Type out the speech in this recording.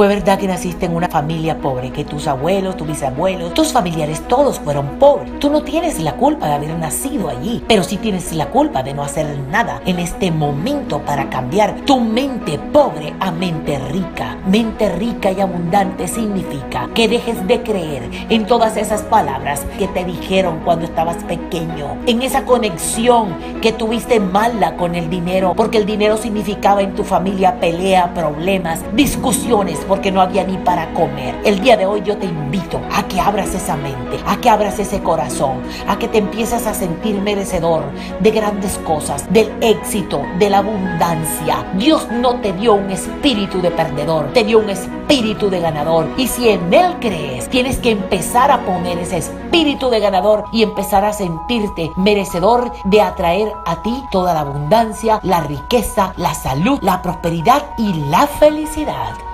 Fue verdad que naciste en una familia pobre, que tus abuelos, tus bisabuelos, tus familiares, todos fueron pobres. Tú no tienes la culpa de haber nacido allí, pero sí tienes la culpa de no hacer nada en este momento para cambiar tu mente pobre a mente rica. Mente rica y abundante significa que dejes de creer en todas esas palabras que te dijeron cuando estabas pequeño, en esa conexión que tuviste mala con el dinero, porque el dinero significaba en tu familia pelea, problemas, discusiones, porque no había ni para comer. El día de hoy yo te invito a que abras esa mente, a que abras ese corazón, a que te empieces a sentir merecedor de grandes cosas, del éxito, de la abundancia. Dios no te dio un espíritu de perdedor, te dio un espíritu de ganador. Y si en Él crees, tienes que empezar a poner ese espíritu de ganador y empezar a sentirte merecedor de atraer a ti toda la abundancia, la riqueza, la salud, la prosperidad y la felicidad.